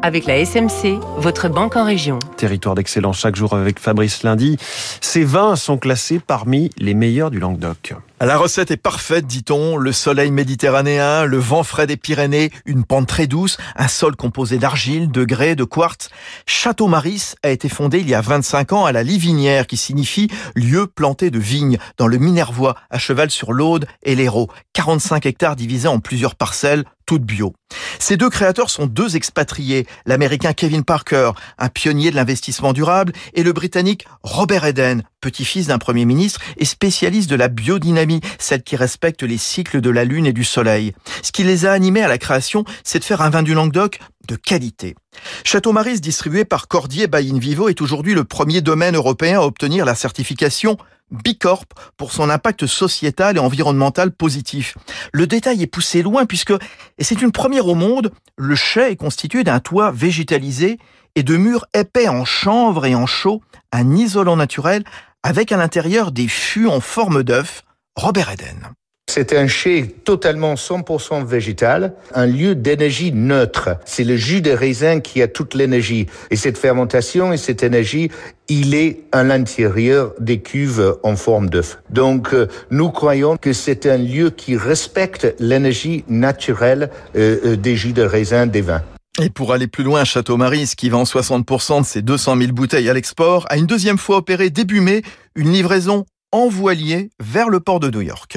Avec la SMC, votre banque en région. Territoire d'excellence chaque jour avec Fabrice Lundi. Ces vins sont classés parmi les meilleurs du Languedoc. La recette est parfaite, dit-on. Le soleil méditerranéen, le vent frais des Pyrénées, une pente très douce, un sol composé d'argile, de grès, de quartz. Château Maris a été fondé il y a 25 ans à la Livinière, qui signifie lieu planté de vignes, dans le Minervois, à cheval sur l'Aude et l'Hérault. 45 hectares divisés en plusieurs parcelles, toutes bio. Ces deux créateurs sont deux expatriés, l'américain Kevin Parker, un pionnier de l'investissement durable, et le britannique Robert Eden, petit-fils d'un premier ministre et spécialiste de la biodynamie, celle qui respecte les cycles de la lune et du soleil. Ce qui les a animés à la création, c'est de faire un vin du Languedoc de qualité. Château Maris, distribué par Cordier by Vivo, est aujourd'hui le premier domaine européen à obtenir la certification Bicorp pour son impact sociétal et environnemental positif. Le détail est poussé loin puisque, et c'est une première au monde, le chai est constitué d'un toit végétalisé et de murs épais en chanvre et en chaux, un isolant naturel avec à l'intérieur des fûts en forme d'œuf. Robert Eden. C'est un chai totalement 100% végétal, un lieu d'énergie neutre. C'est le jus de raisin qui a toute l'énergie. Et cette fermentation et cette énergie, il est à l'intérieur des cuves en forme d'œuf. Donc, euh, nous croyons que c'est un lieu qui respecte l'énergie naturelle euh, euh, des jus de raisin des vins. Et pour aller plus loin, Château Maris, qui vend 60% de ses 200 000 bouteilles à l'export, a une deuxième fois opéré début mai une livraison en voilier vers le port de New York.